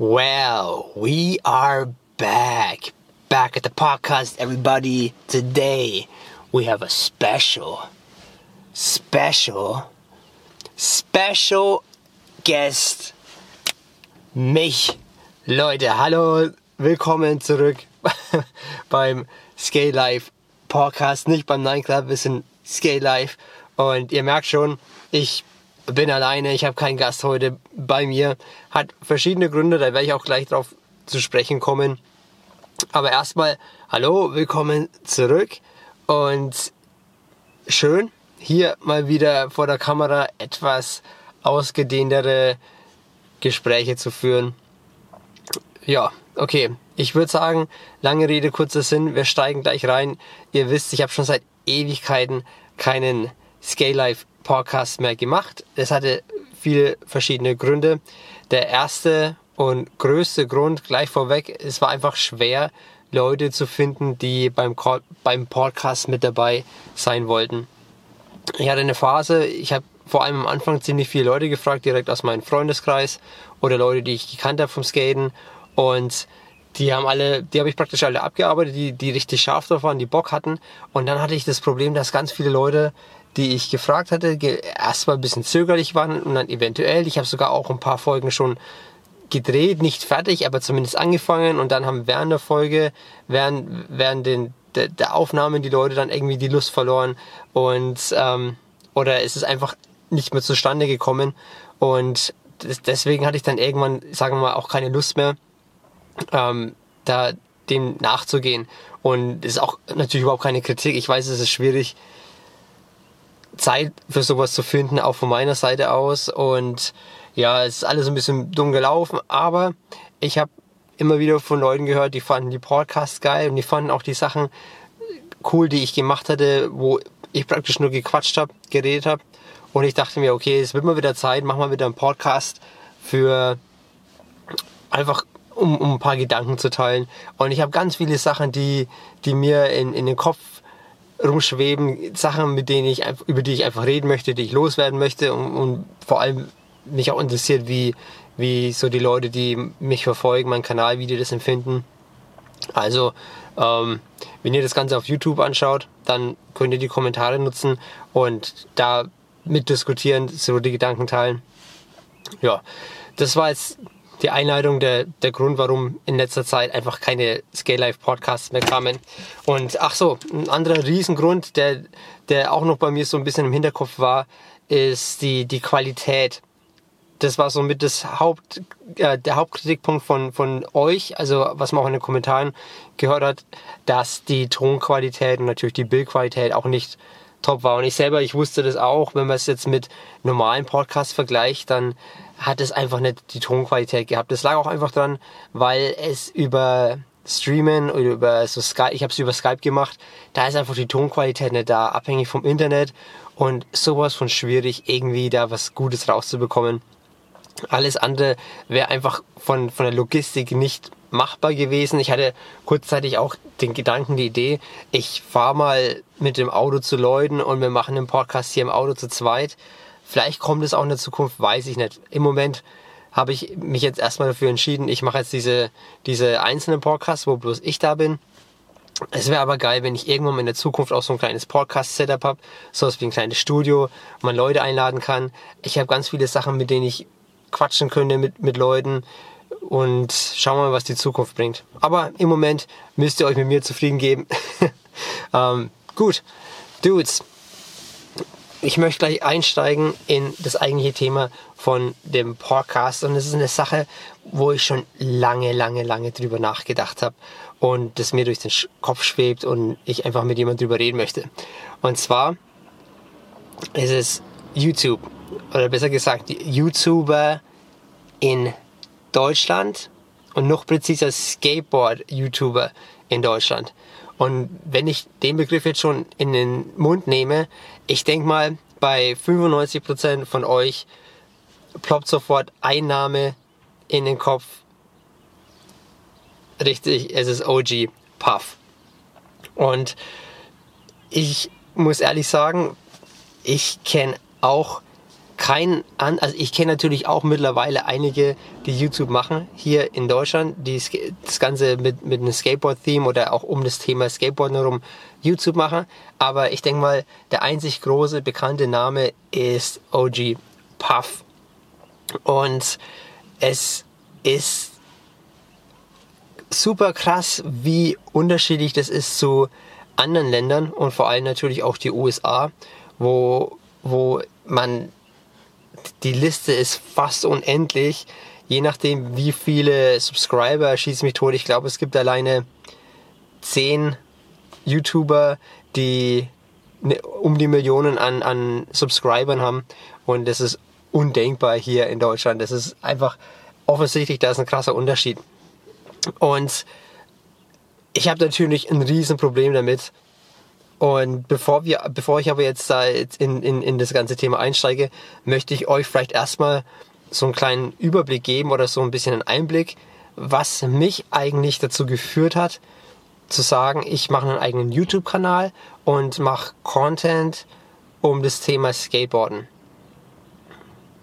Well, we are back. Back at the podcast, everybody. Today, we have a special, special, special guest. Mich. Leute, hallo. Willkommen zurück beim Scale Life Podcast. Nicht beim Nine Club, wir sind Scale Life. Und ihr merkt schon, ich bin alleine, ich habe keinen Gast heute bei mir. Hat verschiedene Gründe, da werde ich auch gleich drauf zu sprechen kommen. Aber erstmal, hallo, willkommen zurück und schön, hier mal wieder vor der Kamera etwas ausgedehntere Gespräche zu führen. Ja, okay. Ich würde sagen, lange Rede, kurzer Sinn, wir steigen gleich rein. Ihr wisst, ich habe schon seit Ewigkeiten keinen Scale Podcast mehr gemacht. Es hatte viele verschiedene Gründe. Der erste und größte Grund gleich vorweg, es war einfach schwer, Leute zu finden, die beim, beim Podcast mit dabei sein wollten. Ich hatte eine Phase, ich habe vor allem am Anfang ziemlich viele Leute gefragt, direkt aus meinem Freundeskreis oder Leute, die ich gekannt habe vom Skaten. Und die haben alle, die habe ich praktisch alle abgearbeitet, die, die richtig scharf drauf waren, die Bock hatten. Und dann hatte ich das Problem, dass ganz viele Leute die ich gefragt hatte, erstmal ein bisschen zögerlich waren und dann eventuell, ich habe sogar auch ein paar Folgen schon gedreht, nicht fertig, aber zumindest angefangen und dann haben während der Folge, während, während den, der, der Aufnahmen die Leute dann irgendwie die Lust verloren und ähm, oder es ist einfach nicht mehr zustande gekommen und deswegen hatte ich dann irgendwann, sagen wir mal, auch keine Lust mehr, ähm, da dem nachzugehen. Und es ist auch natürlich überhaupt keine Kritik. Ich weiß, es ist schwierig, Zeit für sowas zu finden, auch von meiner Seite aus. Und ja, es ist alles ein bisschen dumm gelaufen, aber ich habe immer wieder von Leuten gehört, die fanden die Podcasts geil und die fanden auch die Sachen cool, die ich gemacht hatte, wo ich praktisch nur gequatscht habe, geredet habe. Und ich dachte mir, okay, es wird mal wieder Zeit, mach mal wieder einen Podcast für einfach um, um ein paar Gedanken zu teilen. Und ich habe ganz viele Sachen, die, die mir in, in den Kopf rumschweben, Sachen, mit denen ich über die ich einfach reden möchte, die ich loswerden möchte und, und vor allem mich auch interessiert, wie, wie so die Leute, die mich verfolgen, mein Kanal, wie die das empfinden. Also, ähm, wenn ihr das Ganze auf YouTube anschaut, dann könnt ihr die Kommentare nutzen und da mitdiskutieren, so die Gedanken teilen. Ja, das war jetzt die Einleitung, der, der Grund, warum in letzter Zeit einfach keine Scale Life Podcasts mehr kamen. Und ach so, ein anderer Riesengrund, der, der auch noch bei mir so ein bisschen im Hinterkopf war, ist die, die Qualität. Das war somit das Haupt, äh, der Hauptkritikpunkt von, von euch, also was man auch in den Kommentaren gehört hat, dass die Tonqualität und natürlich die Bildqualität auch nicht top war. Und ich selber, ich wusste das auch, wenn man es jetzt mit normalen Podcasts vergleicht, dann hat es einfach nicht die Tonqualität gehabt. Das lag auch einfach dran, weil es über Streamen oder über so Skype, ich habe es über Skype gemacht, da ist einfach die Tonqualität nicht da, abhängig vom Internet und sowas von schwierig, irgendwie da was Gutes rauszubekommen. Alles andere wäre einfach von, von der Logistik nicht machbar gewesen. Ich hatte kurzzeitig auch den Gedanken, die Idee, ich fahre mal mit dem Auto zu Leuten und wir machen einen Podcast hier im Auto zu zweit. Vielleicht kommt es auch in der Zukunft, weiß ich nicht. Im Moment habe ich mich jetzt erstmal dafür entschieden, ich mache jetzt diese, diese einzelnen Podcasts, wo bloß ich da bin. Es wäre aber geil, wenn ich irgendwann in der Zukunft auch so ein kleines Podcast-Setup habe, so wie ein kleines Studio, wo man Leute einladen kann. Ich habe ganz viele Sachen, mit denen ich quatschen könnte mit, mit Leuten und schauen wir mal, was die Zukunft bringt. Aber im Moment müsst ihr euch mit mir zufrieden geben. ähm, gut, Dudes, ich möchte gleich einsteigen in das eigentliche Thema von dem Podcast und es ist eine Sache, wo ich schon lange, lange, lange drüber nachgedacht habe und das mir durch den Kopf schwebt und ich einfach mit jemandem drüber reden möchte. Und zwar ist es YouTube oder besser gesagt YouTuber in Deutschland und noch präziser Skateboard-YouTuber in Deutschland. Und wenn ich den Begriff jetzt schon in den Mund nehme, ich denke mal, bei 95% von euch ploppt sofort Einnahme in den Kopf. Richtig, es ist OG Puff. Und ich muss ehrlich sagen, ich kenne auch kein an, also ich kenne natürlich auch mittlerweile einige, die YouTube machen hier in Deutschland, die das Ganze mit, mit einem Skateboard-Theme oder auch um das Thema Skateboard herum YouTube machen. Aber ich denke mal, der einzig große bekannte Name ist OG Puff. Und es ist super krass, wie unterschiedlich das ist zu anderen Ländern und vor allem natürlich auch die USA, wo, wo man die Liste ist fast unendlich. Je nachdem, wie viele Subscriber schießt mich tot. Ich glaube, es gibt alleine zehn YouTuber, die ne, um die Millionen an, an Subscribern haben. Und das ist undenkbar hier in Deutschland. Das ist einfach offensichtlich, da ist ein krasser Unterschied. Und ich habe natürlich ein Riesenproblem damit, und bevor wir, bevor ich aber jetzt da in, in, in das ganze Thema einsteige, möchte ich euch vielleicht erstmal so einen kleinen Überblick geben oder so ein bisschen einen Einblick, was mich eigentlich dazu geführt hat, zu sagen, ich mache einen eigenen YouTube-Kanal und mache Content um das Thema Skateboarden.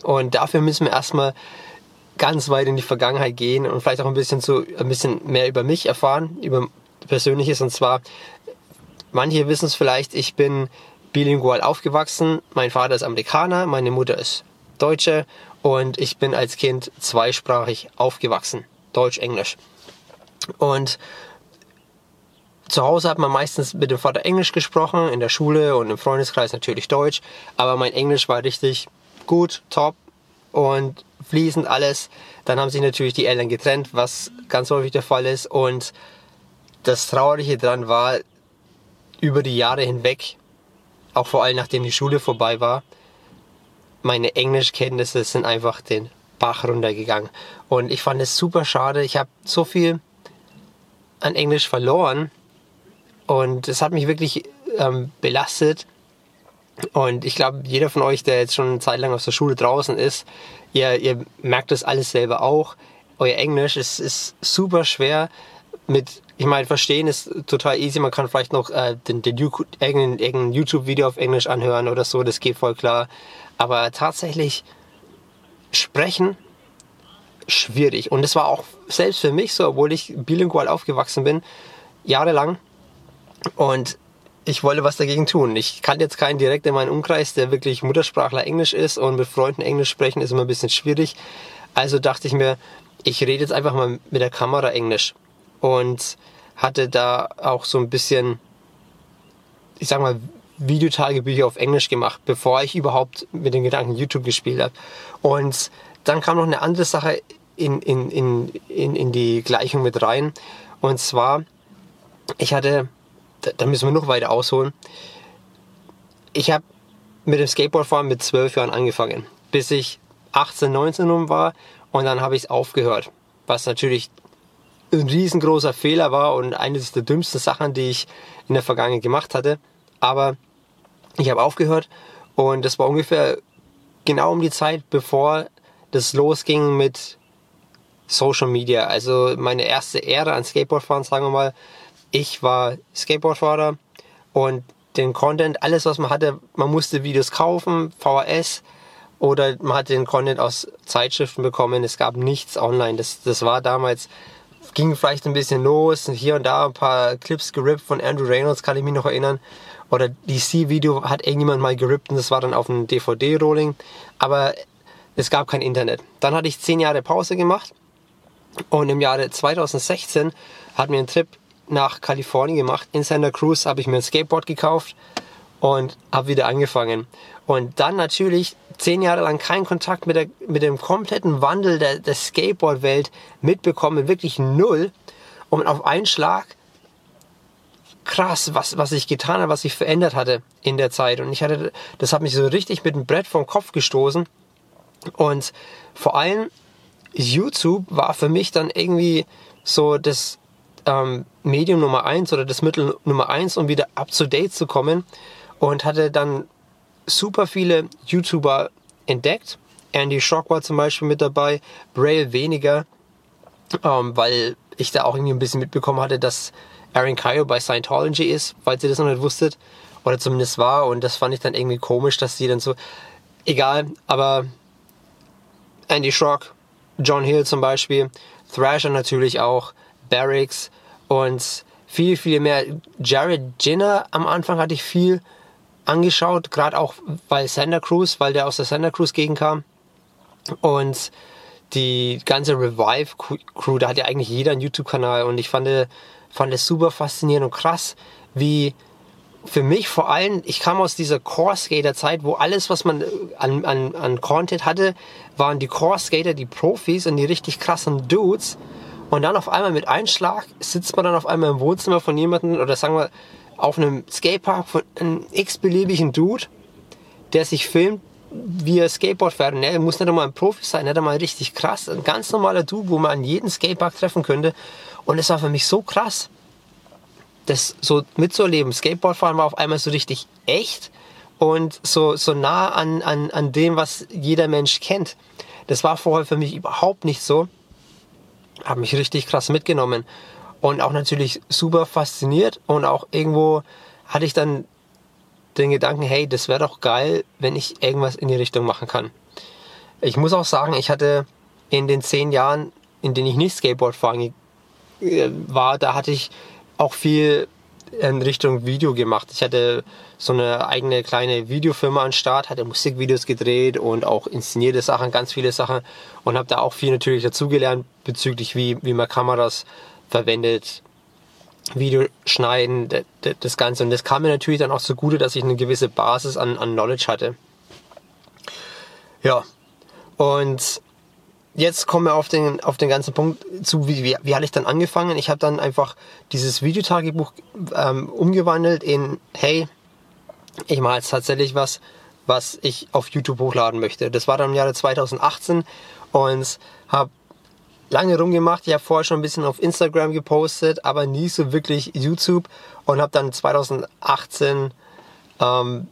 Und dafür müssen wir erstmal ganz weit in die Vergangenheit gehen und vielleicht auch ein bisschen zu, ein bisschen mehr über mich erfahren, über Persönliches. Und zwar Manche wissen es vielleicht, ich bin bilingual aufgewachsen. Mein Vater ist Amerikaner, meine Mutter ist Deutsche und ich bin als Kind zweisprachig aufgewachsen. Deutsch, Englisch. Und zu Hause hat man meistens mit dem Vater Englisch gesprochen, in der Schule und im Freundeskreis natürlich Deutsch, aber mein Englisch war richtig gut, top und fließend alles. Dann haben sich natürlich die Eltern getrennt, was ganz häufig der Fall ist und das Traurige daran war, über die Jahre hinweg, auch vor allem nachdem die Schule vorbei war, meine Englischkenntnisse sind einfach den Bach runtergegangen. Und ich fand es super schade. Ich habe so viel an Englisch verloren und es hat mich wirklich ähm, belastet. Und ich glaube, jeder von euch, der jetzt schon eine Zeit lang aus der Schule draußen ist, ihr, ihr merkt das alles selber auch. Euer Englisch ist, ist super schwer mit ich meine, verstehen ist total easy. Man kann vielleicht noch äh, den, den irgendein, irgendein YouTube-Video auf Englisch anhören oder so, das geht voll klar. Aber tatsächlich sprechen schwierig. Und das war auch selbst für mich so, obwohl ich bilingual aufgewachsen bin, jahrelang. Und ich wollte was dagegen tun. Ich kann jetzt keinen direkt in meinem Umkreis, der wirklich Muttersprachler Englisch ist und mit Freunden Englisch sprechen ist immer ein bisschen schwierig. Also dachte ich mir, ich rede jetzt einfach mal mit der Kamera Englisch und hatte da auch so ein bisschen, ich sag mal, Videotagebücher auf Englisch gemacht, bevor ich überhaupt mit den Gedanken YouTube gespielt habe. Und dann kam noch eine andere Sache in, in, in, in, in die Gleichung mit rein. Und zwar, ich hatte, da, müssen wir noch weiter ausholen, ich habe mit dem Skateboardfahren mit zwölf Jahren angefangen, bis ich 18, 19 rum war und dann habe ich es aufgehört. Was natürlich ein riesengroßer Fehler war und eines der dümmsten Sachen, die ich in der Vergangenheit gemacht hatte. Aber ich habe aufgehört und das war ungefähr genau um die Zeit, bevor das losging mit Social Media. Also meine erste Ära an Skateboardfahren, sagen wir mal. Ich war Skateboardfahrer und den Content, alles was man hatte, man musste Videos kaufen, VHS oder man hat den Content aus Zeitschriften bekommen. Es gab nichts online. Das, das war damals ging vielleicht ein bisschen los. Hier und da ein paar Clips gerippt von Andrew Reynolds, kann ich mich noch erinnern. Oder DC-Video hat irgendjemand mal gerippt und das war dann auf einem DVD-Rolling. Aber es gab kein Internet. Dann hatte ich zehn Jahre Pause gemacht und im Jahre 2016 hat mir ein Trip nach Kalifornien gemacht. In Santa Cruz habe ich mir ein Skateboard gekauft und habe wieder angefangen. Und dann natürlich zehn Jahre lang keinen Kontakt mit, der, mit dem kompletten Wandel der, der Skateboard-Welt mitbekommen, wirklich null. Und auf einen Schlag krass, was, was ich getan habe, was sich verändert hatte in der Zeit. Und ich hatte, das hat mich so richtig mit dem Brett vom Kopf gestoßen. Und vor allem YouTube war für mich dann irgendwie so das ähm, Medium Nummer eins oder das Mittel Nummer eins, um wieder up to date zu kommen. Und hatte dann super viele YouTuber entdeckt. Andy Schock war zum Beispiel mit dabei, Braille weniger, ähm, weil ich da auch irgendwie ein bisschen mitbekommen hatte, dass Aaron Kyo bei Scientology ist, falls ihr das noch nicht wusstet, oder zumindest war. Und das fand ich dann irgendwie komisch, dass sie dann so egal, aber Andy Schrock, John Hill zum Beispiel, Thrasher natürlich auch, Barracks und viel, viel mehr. Jared Jenner am Anfang hatte ich viel angeschaut, gerade auch weil Santa Cruz, weil der aus der Santa Cruz Gegend kam. Und die ganze Revive Crew, da hat ja eigentlich jeder einen YouTube-Kanal und ich fand, fand es super faszinierend und krass, wie für mich vor allem, ich kam aus dieser Core Skater Zeit, wo alles, was man an, an, an Content hatte, waren die Core Skater, die Profis und die richtig krassen Dudes. Und dann auf einmal mit Einschlag sitzt man dann auf einmal im Wohnzimmer von jemandem oder sagen wir auf einem Skatepark von einem x-beliebigen Dude, der sich filmt, wie er Skateboard fährt. Und er muss nicht einmal ein Profi sein, nicht einmal richtig krass. Ein ganz normaler Dude, wo man an jeden Skatepark treffen könnte. Und es war für mich so krass, das so mitzuerleben. Skateboardfahren war auf einmal so richtig echt und so, so nah an, an, an dem, was jeder Mensch kennt. Das war vorher für mich überhaupt nicht so. Hat mich richtig krass mitgenommen. Und auch natürlich super fasziniert und auch irgendwo hatte ich dann den Gedanken, hey, das wäre doch geil, wenn ich irgendwas in die Richtung machen kann. Ich muss auch sagen, ich hatte in den zehn Jahren, in denen ich nicht Skateboard fahren äh, war, da hatte ich auch viel in Richtung Video gemacht. Ich hatte so eine eigene kleine Videofirma an Start, hatte Musikvideos gedreht und auch inszenierte Sachen, ganz viele Sachen und habe da auch viel natürlich dazugelernt bezüglich wie, wie man Kameras verwendet, Video schneiden, das Ganze. Und das kam mir natürlich dann auch zugute, dass ich eine gewisse Basis an, an Knowledge hatte. Ja, und jetzt kommen wir auf den, auf den ganzen Punkt zu, wie, wie, wie hatte ich dann angefangen? Ich habe dann einfach dieses Videotagebuch ähm, umgewandelt in, hey, ich mache jetzt tatsächlich was, was ich auf YouTube hochladen möchte. Das war dann im Jahre 2018 und habe lange rumgemacht. Ich habe vorher schon ein bisschen auf Instagram gepostet, aber nie so wirklich YouTube und habe dann 2018 ähm,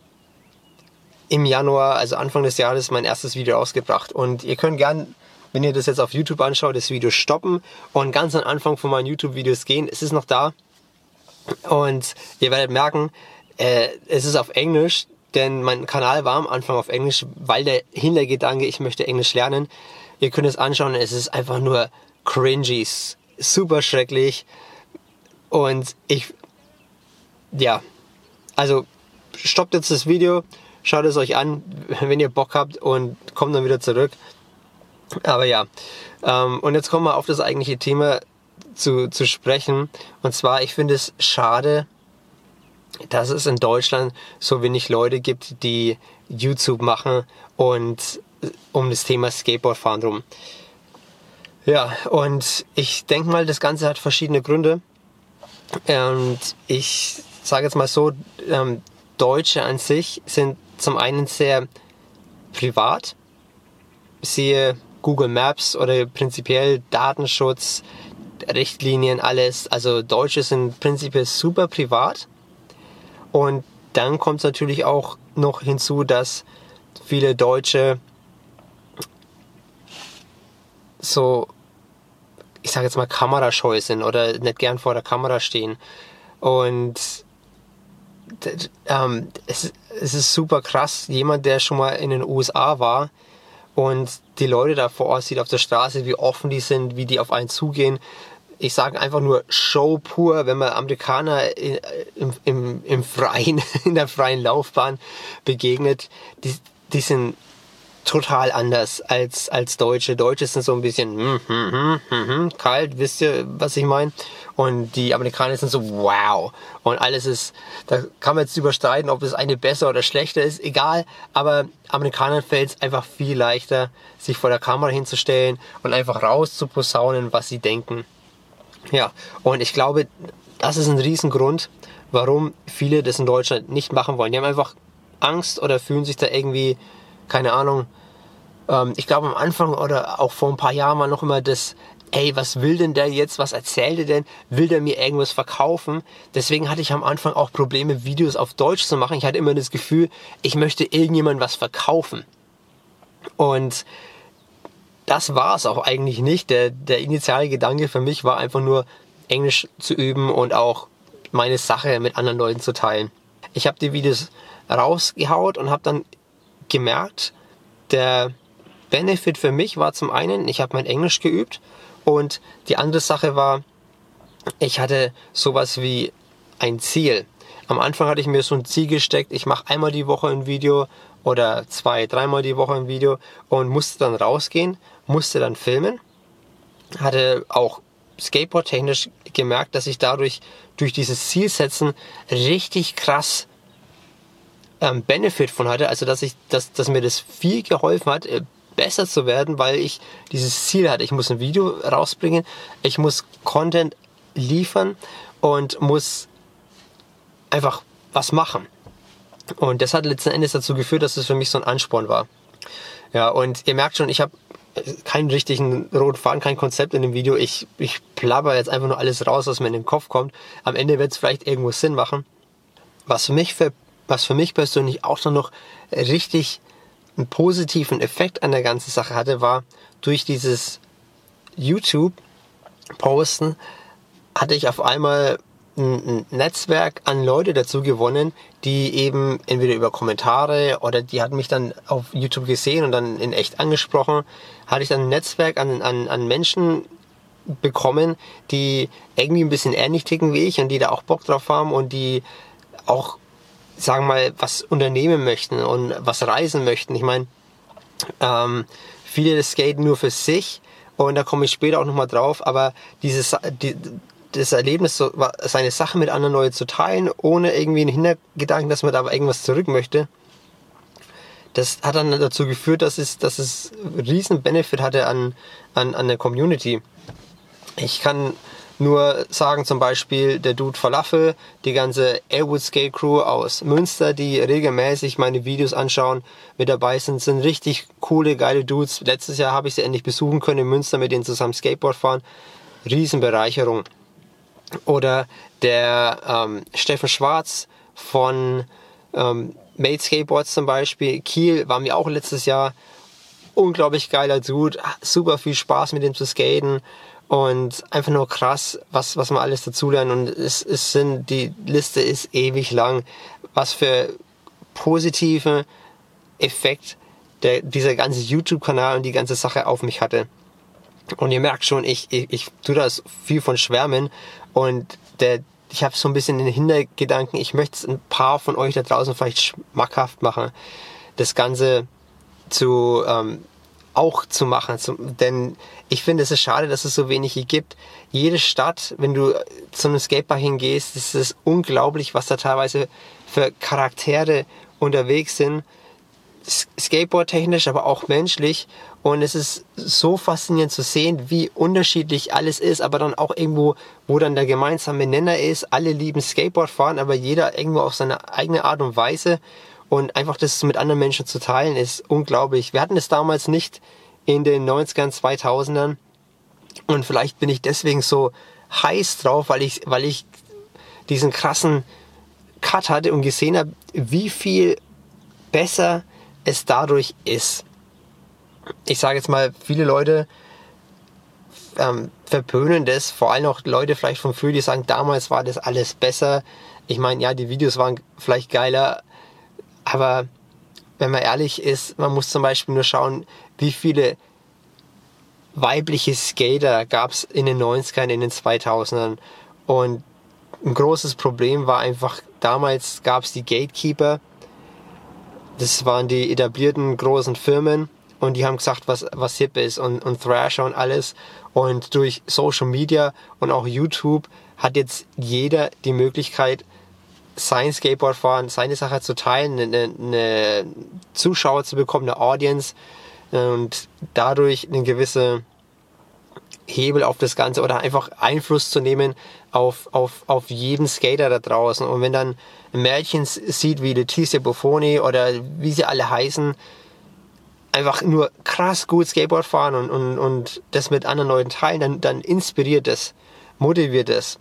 im Januar, also Anfang des Jahres, mein erstes Video ausgebracht. Und ihr könnt gern wenn ihr das jetzt auf YouTube anschaut, das Video stoppen und ganz am Anfang von meinen YouTube-Videos gehen. Es ist noch da. Und ihr werdet merken, äh, es ist auf Englisch, denn mein Kanal war am Anfang auf Englisch, weil der Hintergedanke, ich möchte Englisch lernen. Ihr könnt es anschauen, es ist einfach nur cringy, super schrecklich. Und ich, ja, also stoppt jetzt das Video, schaut es euch an, wenn ihr Bock habt und kommt dann wieder zurück. Aber ja, ähm, und jetzt kommen wir auf das eigentliche Thema zu, zu sprechen. Und zwar, ich finde es schade, dass es in Deutschland so wenig Leute gibt, die YouTube machen und um das Thema Skateboardfahren drum. Ja, und ich denke mal, das Ganze hat verschiedene Gründe. Und ich sage jetzt mal so, ähm, Deutsche an sich sind zum einen sehr privat. Siehe Google Maps oder prinzipiell Datenschutz, Richtlinien, alles. Also Deutsche sind prinzipiell super privat. Und dann kommt es natürlich auch noch hinzu, dass viele Deutsche so, ich sage jetzt mal, kamerascheu sind oder nicht gern vor der Kamera stehen. Und ähm, es, es ist super krass. Jemand, der schon mal in den USA war, und die Leute da vor Ort sieht auf der Straße, wie offen die sind, wie die auf einen zugehen. Ich sage einfach nur Show pur, wenn man Amerikaner im, im, im Freien, in der freien Laufbahn begegnet, die, die sind total anders als, als Deutsche. Deutsche sind so ein bisschen hm, hm, hm, hm, kalt, wisst ihr, was ich meine? Und die Amerikaner sind so wow. Und alles ist, da kann man jetzt überstreiten, ob das eine besser oder schlechter ist, egal. Aber Amerikanern fällt es einfach viel leichter, sich vor der Kamera hinzustellen und einfach rauszuposaunen, was sie denken. Ja, und ich glaube, das ist ein Riesengrund, warum viele das in Deutschland nicht machen wollen. Die haben einfach Angst oder fühlen sich da irgendwie keine Ahnung. Ähm, ich glaube am Anfang oder auch vor ein paar Jahren war noch immer das, ey, was will denn der jetzt? Was erzählt er denn? Will der mir irgendwas verkaufen? Deswegen hatte ich am Anfang auch Probleme, Videos auf Deutsch zu machen. Ich hatte immer das Gefühl, ich möchte irgendjemand was verkaufen. Und das war es auch eigentlich nicht. Der, der initiale Gedanke für mich war einfach nur, Englisch zu üben und auch meine Sache mit anderen Leuten zu teilen. Ich habe die Videos rausgehaut und habe dann gemerkt, der Benefit für mich war zum einen, ich habe mein Englisch geübt und die andere Sache war, ich hatte sowas wie ein Ziel. Am Anfang hatte ich mir so ein Ziel gesteckt, ich mache einmal die Woche ein Video oder zwei, dreimal die Woche ein Video und musste dann rausgehen, musste dann filmen. Hatte auch Skateboard-technisch gemerkt, dass ich dadurch durch dieses Zielsetzen richtig krass ähm, Benefit von hatte. Also dass ich, dass, dass mir das viel geholfen hat, äh, besser zu werden, weil ich dieses Ziel hatte. Ich muss ein Video rausbringen, ich muss Content liefern und muss einfach was machen. Und das hat letzten Endes dazu geführt, dass es für mich so ein Ansporn war. Ja, und ihr merkt schon, ich habe keinen richtigen roten Faden, kein Konzept in dem Video. Ich, ich plapper jetzt einfach nur alles raus, was mir in den Kopf kommt. Am Ende wird es vielleicht irgendwo Sinn machen. Was mich, für, was für mich persönlich auch noch richtig einen positiven Effekt an der ganzen Sache hatte, war durch dieses YouTube-Posten hatte ich auf einmal ein Netzwerk an Leute dazu gewonnen, die eben entweder über Kommentare oder die hatten mich dann auf YouTube gesehen und dann in echt angesprochen, hatte ich dann ein Netzwerk an, an, an Menschen bekommen, die irgendwie ein bisschen ähnlich ticken wie ich und die da auch Bock drauf haben und die auch, sagen wir mal, was unternehmen möchten und was reisen möchten. Ich meine, ähm, viele skaten nur für sich und da komme ich später auch nochmal drauf, aber dieses, die, das Erlebnis, so, seine Sachen mit anderen Leuten zu teilen, ohne irgendwie einen Hintergedanken, dass man da irgendwas zurück möchte. Das hat dann dazu geführt, dass es, dass es riesen Benefit hatte an, an, an der Community. Ich kann nur sagen, zum Beispiel der Dude Falafel, die ganze Airwood Skate Crew aus Münster, die regelmäßig meine Videos anschauen, mit dabei sind, sind richtig coole, geile Dudes. Letztes Jahr habe ich sie endlich besuchen können in Münster, mit denen zusammen Skateboard fahren. Riesenbereicherung. Oder der ähm, Steffen Schwarz von ähm, Made Skateboards zum Beispiel. Kiel war mir auch letztes Jahr unglaublich geiler Dude. Super viel Spaß mit ihm zu skaten. Und einfach nur krass, was, was man alles dazulernt. Und es, es sind, die Liste ist ewig lang. Was für positive Effekt der, dieser ganze YouTube-Kanal und die ganze Sache auf mich hatte. Und ihr merkt schon, ich, ich, ich tue das viel von Schwärmen und der, ich habe so ein bisschen den Hintergedanken, ich möchte ein paar von euch da draußen vielleicht schmackhaft machen, das Ganze zu ähm, auch zu machen. Denn ich finde es ist schade, dass es so wenig gibt. Jede Stadt, wenn du zu einem Skatepark hingehst, ist es unglaublich, was da teilweise für Charaktere unterwegs sind Skateboard-technisch, aber auch menschlich. Und es ist so faszinierend zu sehen, wie unterschiedlich alles ist, aber dann auch irgendwo, wo dann der gemeinsame Nenner ist. Alle lieben Skateboard fahren, aber jeder irgendwo auf seine eigene Art und Weise. Und einfach das mit anderen Menschen zu teilen, ist unglaublich. Wir hatten es damals nicht in den 90ern, 2000ern. Und vielleicht bin ich deswegen so heiß drauf, weil ich, weil ich diesen krassen Cut hatte und gesehen habe, wie viel besser es dadurch ist. Ich sage jetzt mal, viele Leute ähm, verpönen das, vor allem auch Leute vielleicht von früher, die sagen, damals war das alles besser. Ich meine, ja, die Videos waren vielleicht geiler, aber wenn man ehrlich ist, man muss zum Beispiel nur schauen, wie viele weibliche Skater gab es in den 90ern, in den 2000ern. Und ein großes Problem war einfach, damals gab es die Gatekeeper, das waren die etablierten großen Firmen und die haben gesagt, was, was hip ist und, und Thrasher und alles. Und durch Social Media und auch YouTube hat jetzt jeder die Möglichkeit, sein Skateboard fahren, seine Sache zu teilen, eine, eine Zuschauer zu bekommen, eine Audience und dadurch eine gewisse Hebel auf das Ganze oder einfach Einfluss zu nehmen auf, auf, auf jeden Skater da draußen. Und wenn dann Mädchen sieht wie Letizia Buffoni oder wie sie alle heißen, einfach nur krass gut Skateboard fahren und, und, und das mit anderen Leuten teilen, dann, dann inspiriert es, motiviert es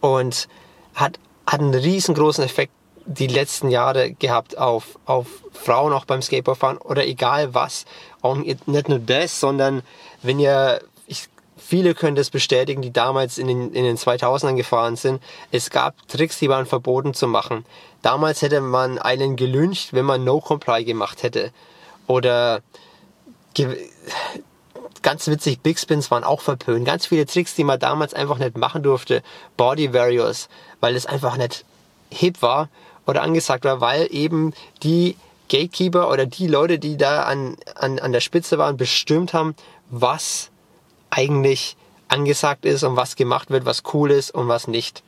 und hat, hat einen riesengroßen Effekt die letzten Jahre gehabt auf, auf Frauen auch beim Skateboardfahren oder egal was. Auch nicht nur das, sondern wenn ihr Viele können das bestätigen, die damals in den, in den 2000ern gefahren sind. Es gab Tricks, die waren verboten zu machen. Damals hätte man einen gelüncht, wenn man No-Comply gemacht hätte. oder ganz witzig, Big Spins waren auch verpönt. Ganz viele Tricks, die man damals einfach nicht machen durfte. Body Varios, weil es einfach nicht hip war oder angesagt war, weil eben die Gatekeeper oder die Leute, die da an, an, an der Spitze waren, bestimmt haben, was eigentlich angesagt ist und was gemacht wird, was cool ist und was nicht.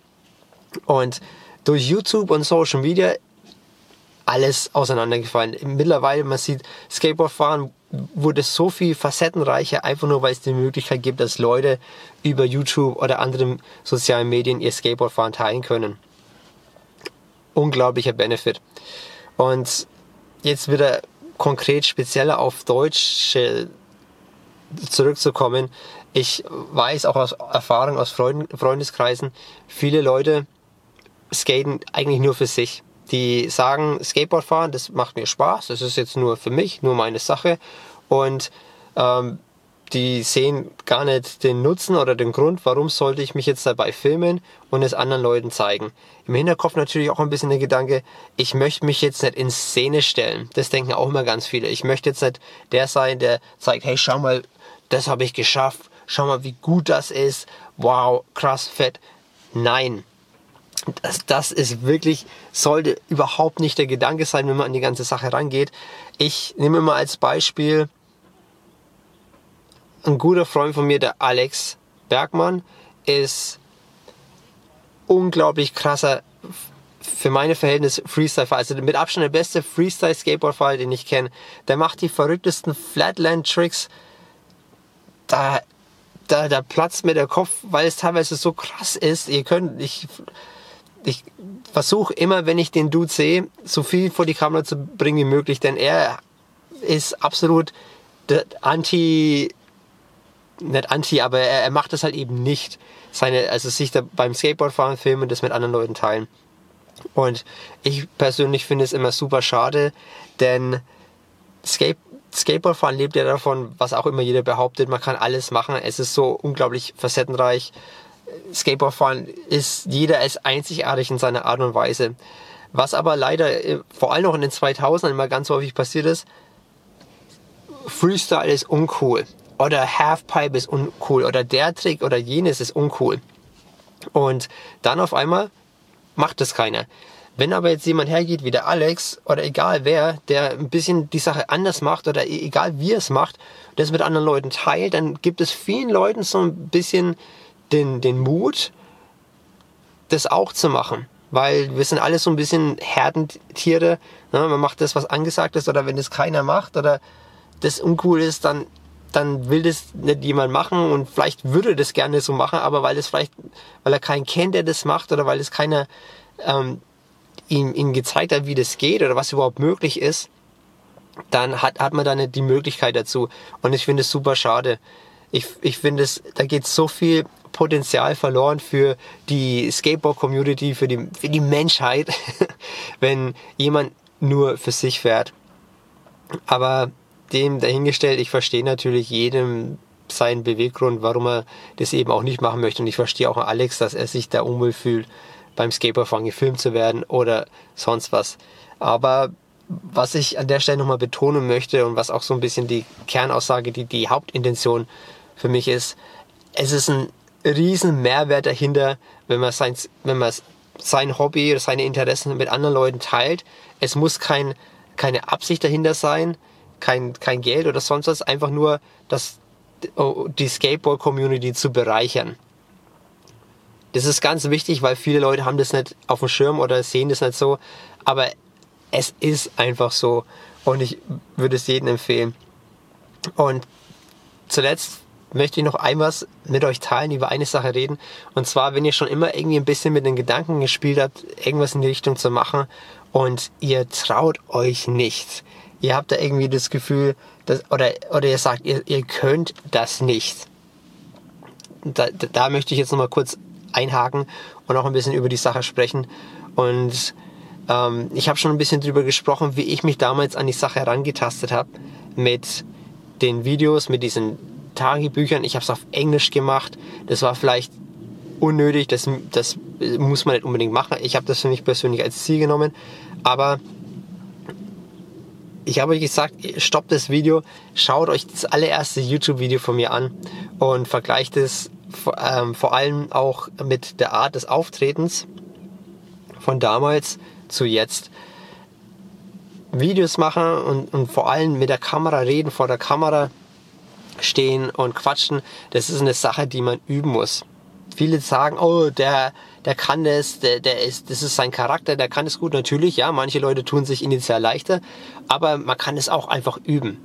Und durch YouTube und Social Media alles auseinandergefallen. Mittlerweile, man sieht, Skateboardfahren wurde so viel facettenreicher, einfach nur weil es die Möglichkeit gibt, dass Leute über YouTube oder anderen sozialen Medien ihr Skateboardfahren teilen können. Unglaublicher Benefit. Und jetzt wieder konkret spezieller auf Deutsche zurückzukommen. Ich weiß auch aus Erfahrung aus Freundeskreisen, viele Leute skaten eigentlich nur für sich die sagen, Skateboard fahren, das macht mir Spaß, das ist jetzt nur für mich, nur meine Sache. Und ähm, die sehen gar nicht den Nutzen oder den Grund, warum sollte ich mich jetzt dabei filmen und es anderen Leuten zeigen. Im Hinterkopf natürlich auch ein bisschen der Gedanke, ich möchte mich jetzt nicht in Szene stellen. Das denken auch immer ganz viele. Ich möchte jetzt nicht der sein, der zeigt, hey, schau mal, das habe ich geschafft. Schau mal, wie gut das ist. Wow, krass, fett. Nein, das, das ist wirklich, sollte überhaupt nicht der Gedanke sein, wenn man an die ganze Sache rangeht. Ich nehme mal als Beispiel ein guter Freund von mir, der Alex Bergmann, ist unglaublich krasser für meine Verhältnisse Freestyle-Fahrer. Also mit Abstand der beste Freestyle-Skateboard-Fahrer, den ich kenne. Der macht die verrücktesten Flatland-Tricks. Da, da, da platzt mir der Kopf, weil es teilweise so krass ist. Ihr könnt, ich ich versuche immer, wenn ich den Dude sehe, so viel vor die Kamera zu bringen wie möglich, denn er ist absolut anti, nicht anti, aber er, er macht das halt eben nicht. Seine, also sich da beim Skateboardfahren filmen und das mit anderen Leuten teilen. Und ich persönlich finde es immer super schade, denn Skate, Skateboardfahren lebt ja davon, was auch immer jeder behauptet, man kann alles machen. Es ist so unglaublich facettenreich Skateboardfahren ist jeder ist einzigartig in seiner Art und Weise. Was aber leider äh, vor allem noch in den 2000ern immer ganz häufig passiert ist, Freestyle ist uncool oder Halfpipe ist uncool oder der Trick oder jenes ist uncool. Und dann auf einmal macht es keiner. Wenn aber jetzt jemand hergeht wie der Alex oder egal wer, der ein bisschen die Sache anders macht oder e-, egal wie er es macht, das mit anderen Leuten teilt, dann gibt es vielen Leuten so ein bisschen den, den Mut, das auch zu machen. Weil wir sind alle so ein bisschen Herdentiere. Ne? Man macht das, was angesagt ist, oder wenn das keiner macht oder das uncool ist, dann, dann will das nicht jemand machen und vielleicht würde das gerne so machen, aber weil es vielleicht, weil er keinen kennt, der das macht, oder weil es keiner ähm, ihm, ihm gezeigt hat, wie das geht oder was überhaupt möglich ist, dann hat, hat man da nicht die Möglichkeit dazu. Und ich finde es super schade. Ich, ich finde es, da geht so viel Potenzial verloren für die Skateboard-Community, für die, für die Menschheit, wenn jemand nur für sich fährt. Aber dem dahingestellt, ich verstehe natürlich jedem seinen Beweggrund, warum er das eben auch nicht machen möchte. Und ich verstehe auch Alex, dass er sich da unwohl fühlt, beim Skateboardfahren gefilmt zu werden oder sonst was. Aber was ich an der Stelle nochmal betonen möchte und was auch so ein bisschen die Kernaussage, die, die Hauptintention für mich ist, es ist ein riesen Mehrwert dahinter, wenn man sein, wenn man sein Hobby oder seine Interessen mit anderen Leuten teilt. Es muss kein, keine Absicht dahinter sein, kein, kein Geld oder sonst was, einfach nur das, oh, die Skateboard-Community zu bereichern. Das ist ganz wichtig, weil viele Leute haben das nicht auf dem Schirm oder sehen das nicht so, aber es ist einfach so und ich würde es jedem empfehlen. Und zuletzt möchte ich noch einmal mit euch teilen, über eine Sache reden. Und zwar, wenn ihr schon immer irgendwie ein bisschen mit den Gedanken gespielt habt, irgendwas in die Richtung zu machen und ihr traut euch nicht. Ihr habt da irgendwie das Gefühl, dass, oder, oder ihr sagt, ihr, ihr könnt das nicht. Da, da möchte ich jetzt nochmal kurz einhaken und auch ein bisschen über die Sache sprechen. Und ähm, ich habe schon ein bisschen drüber gesprochen, wie ich mich damals an die Sache herangetastet habe mit den Videos, mit diesen Tagebüchern. Ich habe es auf Englisch gemacht. Das war vielleicht unnötig, das, das muss man nicht unbedingt machen. Ich habe das für mich persönlich als Ziel genommen. Aber ich habe euch gesagt, stoppt das Video, schaut euch das allererste YouTube-Video von mir an und vergleicht es ähm, vor allem auch mit der Art des Auftretens von damals zu jetzt. Videos machen und, und vor allem mit der Kamera reden, vor der Kamera stehen und quatschen, das ist eine Sache, die man üben muss. Viele sagen, oh, der, der kann das, der, der ist, das ist sein Charakter, der kann es gut. Natürlich, ja, manche Leute tun sich initial leichter, aber man kann es auch einfach üben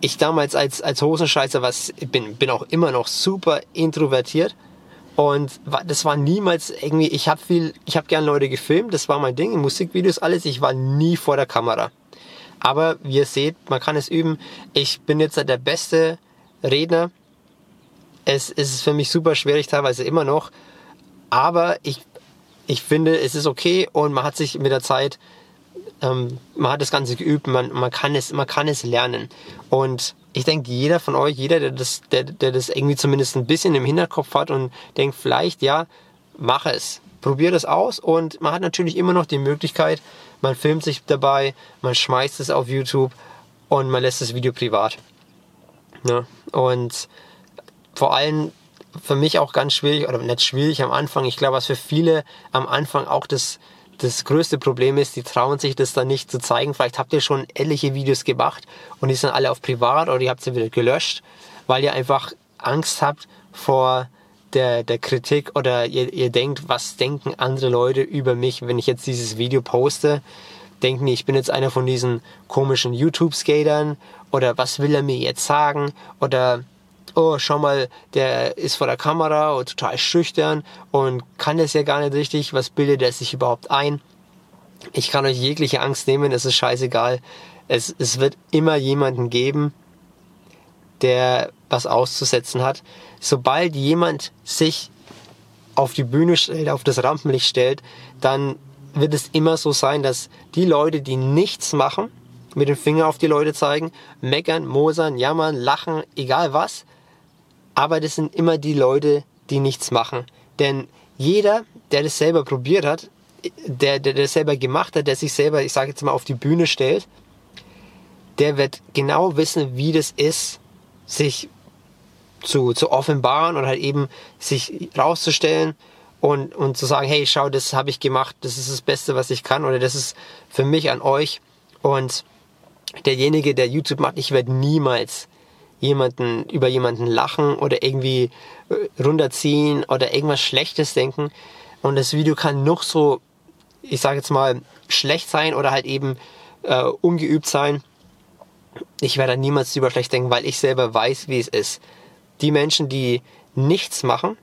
ich damals als, als Hosenscheißer was, bin, bin auch immer noch super introvertiert. Und das war niemals irgendwie, ich habe viel, ich habe gern Leute gefilmt, das war mein Ding, Musikvideos, alles, ich war nie vor der Kamera. Aber wie ihr seht, man kann es üben. Ich bin jetzt der beste Redner. Es, ist für mich super schwierig, teilweise immer noch. Aber ich, ich finde, es ist okay und man hat sich mit der Zeit ähm, man hat das Ganze geübt, man, man, kann es, man kann es lernen. Und ich denke, jeder von euch, jeder, der das, der, der das irgendwie zumindest ein bisschen im Hinterkopf hat und denkt, vielleicht, ja, mach es. Probier das aus und man hat natürlich immer noch die Möglichkeit, man filmt sich dabei, man schmeißt es auf YouTube und man lässt das Video privat. Ja, und vor allem für mich auch ganz schwierig, oder nicht schwierig am Anfang, ich glaube, was für viele am Anfang auch das, das größte Problem ist, die trauen sich das dann nicht zu zeigen. Vielleicht habt ihr schon etliche Videos gemacht und die sind alle auf privat oder ihr habt sie wieder gelöscht, weil ihr einfach Angst habt vor der, der Kritik oder ihr, ihr denkt, was denken andere Leute über mich, wenn ich jetzt dieses Video poste? Denken die, ich bin jetzt einer von diesen komischen YouTube-Skatern oder was will er mir jetzt sagen oder oh, schau mal, der ist vor der Kamera und total schüchtern und kann das ja gar nicht richtig, was bildet er sich überhaupt ein? Ich kann euch jegliche Angst nehmen, es ist scheißegal. Es, es wird immer jemanden geben, der was auszusetzen hat. Sobald jemand sich auf die Bühne stellt, auf das Rampenlicht stellt, dann wird es immer so sein, dass die Leute, die nichts machen, mit dem Finger auf die Leute zeigen, meckern, mosern, jammern, lachen, egal was, aber das sind immer die Leute, die nichts machen. Denn jeder, der das selber probiert hat, der, der das selber gemacht hat, der sich selber, ich sage jetzt mal, auf die Bühne stellt, der wird genau wissen, wie das ist, sich zu, zu offenbaren und halt eben sich rauszustellen und, und zu sagen, hey, schau, das habe ich gemacht, das ist das Beste, was ich kann oder das ist für mich an euch. Und derjenige, der YouTube macht, ich werde niemals jemanden, über jemanden lachen oder irgendwie äh, runterziehen oder irgendwas Schlechtes denken. Und das Video kann noch so, ich sage jetzt mal, schlecht sein oder halt eben äh, ungeübt sein. Ich werde niemals über schlecht denken, weil ich selber weiß, wie es ist. Die Menschen, die nichts machen,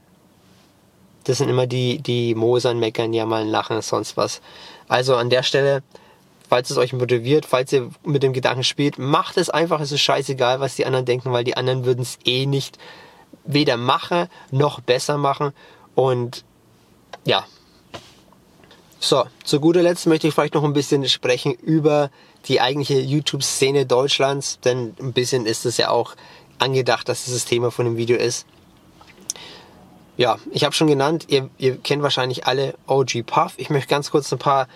das sind immer die, die mosern, meckern, jammern, lachen, sonst was. Also an der Stelle falls es euch motiviert, falls ihr mit dem Gedanken spielt, macht es einfach, es ist scheißegal, was die anderen denken, weil die anderen würden es eh nicht weder machen noch besser machen. Und ja. So, zu guter Letzt möchte ich vielleicht noch ein bisschen sprechen über die eigentliche YouTube-Szene Deutschlands, denn ein bisschen ist es ja auch angedacht, dass das, das Thema von dem Video ist. Ja, ich habe schon genannt, ihr, ihr kennt wahrscheinlich alle OG Puff. Ich möchte ganz kurz ein paar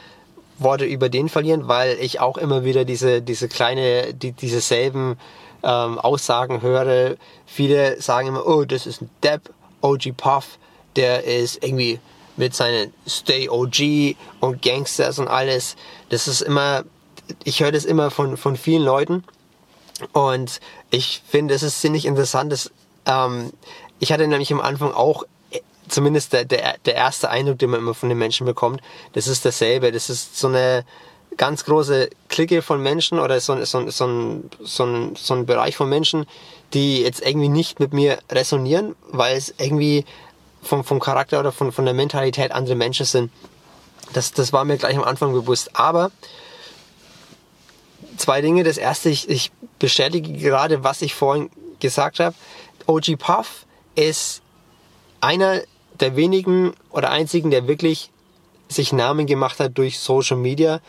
Worte über den verlieren, weil ich auch immer wieder diese, diese kleine, die, diese selben ähm, Aussagen höre. Viele sagen immer, oh, das ist ein Depp, OG Puff, der ist irgendwie mit seinen Stay OG und Gangsters und alles. Das ist immer, ich höre das immer von, von vielen Leuten und ich finde, es ist ziemlich interessant, dass, ähm, ich hatte nämlich am Anfang auch zumindest der, der, der erste Eindruck, den man immer von den Menschen bekommt, das ist dasselbe. Das ist so eine ganz große Clique von Menschen oder so, so, so, ein, so, so ein Bereich von Menschen, die jetzt irgendwie nicht mit mir resonieren, weil es irgendwie vom, vom Charakter oder von, von der Mentalität andere Menschen sind. Das, das war mir gleich am Anfang bewusst. Aber zwei Dinge. Das erste, ich, ich bestätige gerade, was ich vorhin gesagt habe. OG Puff ist einer der wenigen oder einzigen, der wirklich sich Namen gemacht hat durch Social Media,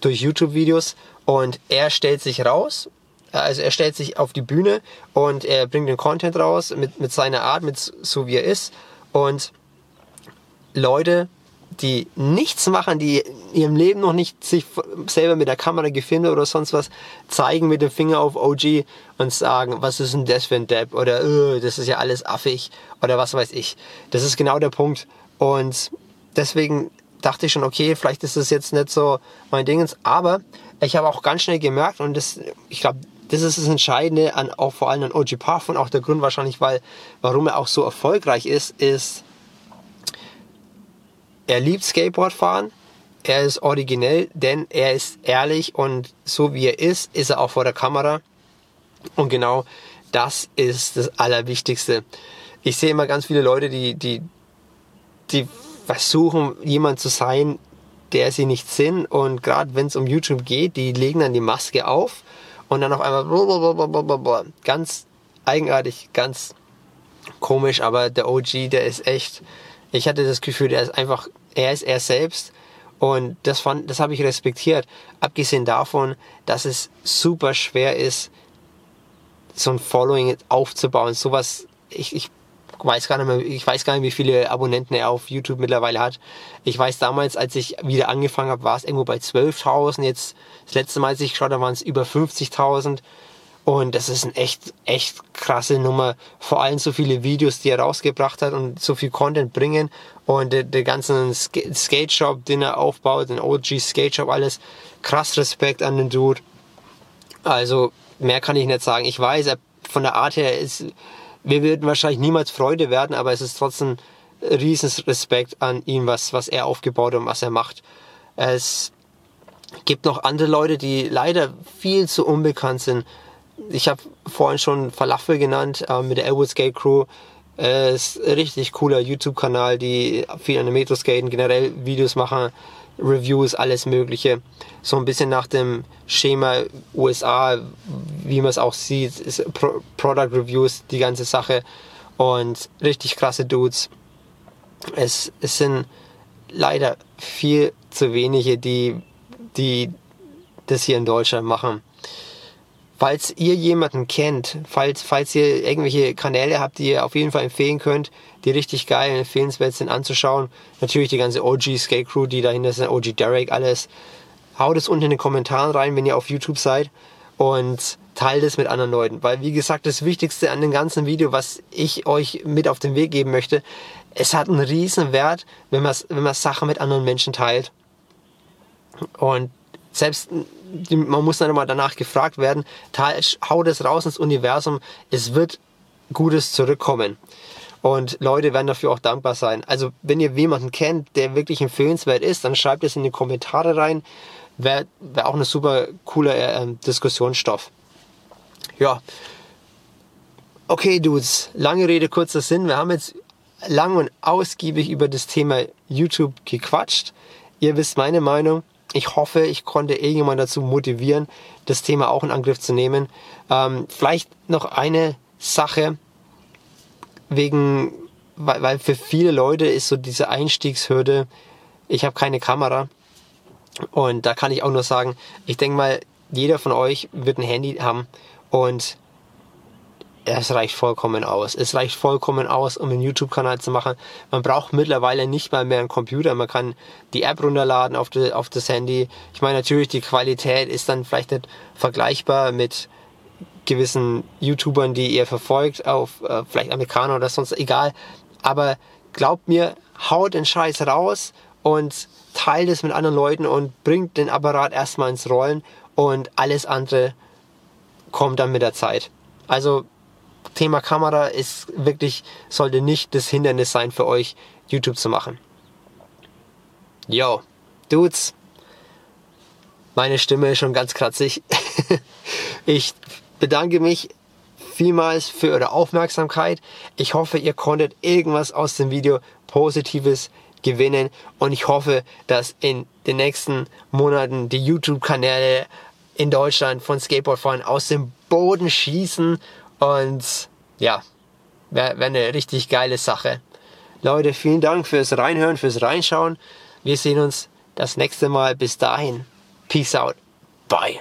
durch YouTube-Videos und er stellt sich raus, also er stellt sich auf die Bühne und er bringt den Content raus mit, mit seiner Art, mit so wie er ist und Leute die nichts machen, die in ihrem Leben noch nicht sich selber mit der Kamera gefilmt oder sonst was, zeigen mit dem Finger auf OG und sagen, was ist denn das für ein Depp oder oh, das ist ja alles affig oder was weiß ich. Das ist genau der Punkt. Und deswegen dachte ich schon, okay, vielleicht ist das jetzt nicht so mein Dingens, aber ich habe auch ganz schnell gemerkt und das, ich glaube, das ist das Entscheidende an, auch vor allem an OG Puff und auch der Grund wahrscheinlich, weil, warum er auch so erfolgreich ist, ist, er liebt Skateboardfahren, er ist originell, denn er ist ehrlich und so wie er ist, ist er auch vor der Kamera. Und genau das ist das Allerwichtigste. Ich sehe immer ganz viele Leute, die, die, die versuchen, jemand zu sein, der sie nicht sind. Und gerade wenn es um YouTube geht, die legen dann die Maske auf und dann auf einmal ganz eigenartig, ganz komisch. Aber der OG, der ist echt, ich hatte das Gefühl, der ist einfach, er ist er selbst. Und das das habe ich respektiert. Abgesehen davon, dass es super schwer ist, so ein Following aufzubauen. Sowas, ich, ich weiß gar nicht mehr, ich weiß gar nicht, wie viele Abonnenten er auf YouTube mittlerweile hat. Ich weiß damals, als ich wieder angefangen habe, war es irgendwo bei 12.000. Jetzt, das letzte Mal, als ich geschaut habe, waren es über 50.000. Und das ist eine echt, echt krasse Nummer. Vor allem so viele Videos, die er rausgebracht hat und so viel Content bringen. Und der, der ganzen Skate Shop, den er aufbaut, den OG Skate Shop, alles. Krass Respekt an den Dude. Also, mehr kann ich nicht sagen. Ich weiß, er, von der Art her ist, wir würden wahrscheinlich niemals Freude werden, aber es ist trotzdem riesen Respekt an ihn, was, was er aufgebaut und was er macht. Es gibt noch andere Leute, die leider viel zu unbekannt sind. Ich habe vorhin schon Falafel genannt äh, mit der Elwood Skate Crew. Äh, ist ein richtig cooler YouTube-Kanal, die viel an der Metro skaten, generell Videos machen, Reviews, alles Mögliche. So ein bisschen nach dem Schema USA, wie man es auch sieht, ist Pro Product Reviews, die ganze Sache. Und richtig krasse Dudes. Es, es sind leider viel zu wenige, die, die das hier in Deutschland machen. Falls ihr jemanden kennt, falls, falls ihr irgendwelche Kanäle habt, die ihr auf jeden Fall empfehlen könnt, die richtig geil und empfehlenswert sind anzuschauen, natürlich die ganze OG Skate Crew, die dahinter sind, OG Derek, alles, haut es unten in den Kommentaren rein, wenn ihr auf YouTube seid und teilt es mit anderen Leuten. Weil, wie gesagt, das Wichtigste an dem ganzen Video, was ich euch mit auf den Weg geben möchte, es hat einen riesen Wert, wenn man, wenn man Sachen mit anderen Menschen teilt. Und selbst man muss dann immer danach gefragt werden, hau das raus ins Universum, es wird Gutes zurückkommen. Und Leute werden dafür auch dankbar sein. Also wenn ihr jemanden kennt, der wirklich empfehlenswert ist, dann schreibt es in die Kommentare rein. Wäre wär auch eine super cooler äh, Diskussionsstoff. Ja. Okay, Dudes, lange Rede, kurzer Sinn. Wir haben jetzt lang und ausgiebig über das Thema YouTube gequatscht. Ihr wisst meine Meinung ich hoffe, ich konnte irgendjemand dazu motivieren, das Thema auch in Angriff zu nehmen. Ähm, vielleicht noch eine Sache wegen, weil, weil für viele Leute ist so diese Einstiegshürde, ich habe keine Kamera. Und da kann ich auch nur sagen, ich denke mal, jeder von euch wird ein Handy haben und es reicht vollkommen aus. Es reicht vollkommen aus, um einen YouTube-Kanal zu machen. Man braucht mittlerweile nicht mal mehr einen Computer. Man kann die App runterladen auf, die, auf das Handy. Ich meine, natürlich, die Qualität ist dann vielleicht nicht vergleichbar mit gewissen YouTubern, die ihr verfolgt, auf äh, vielleicht Amerikaner oder sonst, egal. Aber glaubt mir, haut den Scheiß raus und teilt es mit anderen Leuten und bringt den Apparat erstmal ins Rollen und alles andere kommt dann mit der Zeit. Also Thema Kamera ist wirklich, sollte nicht das Hindernis sein für euch, YouTube zu machen. Yo, Dudes, meine Stimme ist schon ganz kratzig. ich bedanke mich vielmals für eure Aufmerksamkeit. Ich hoffe, ihr konntet irgendwas aus dem Video Positives gewinnen und ich hoffe, dass in den nächsten Monaten die YouTube-Kanäle in Deutschland von Skateboardfahren aus dem Boden schießen und ja, wäre wär eine richtig geile Sache. Leute, vielen Dank fürs Reinhören, fürs Reinschauen. Wir sehen uns das nächste Mal. Bis dahin. Peace out. Bye.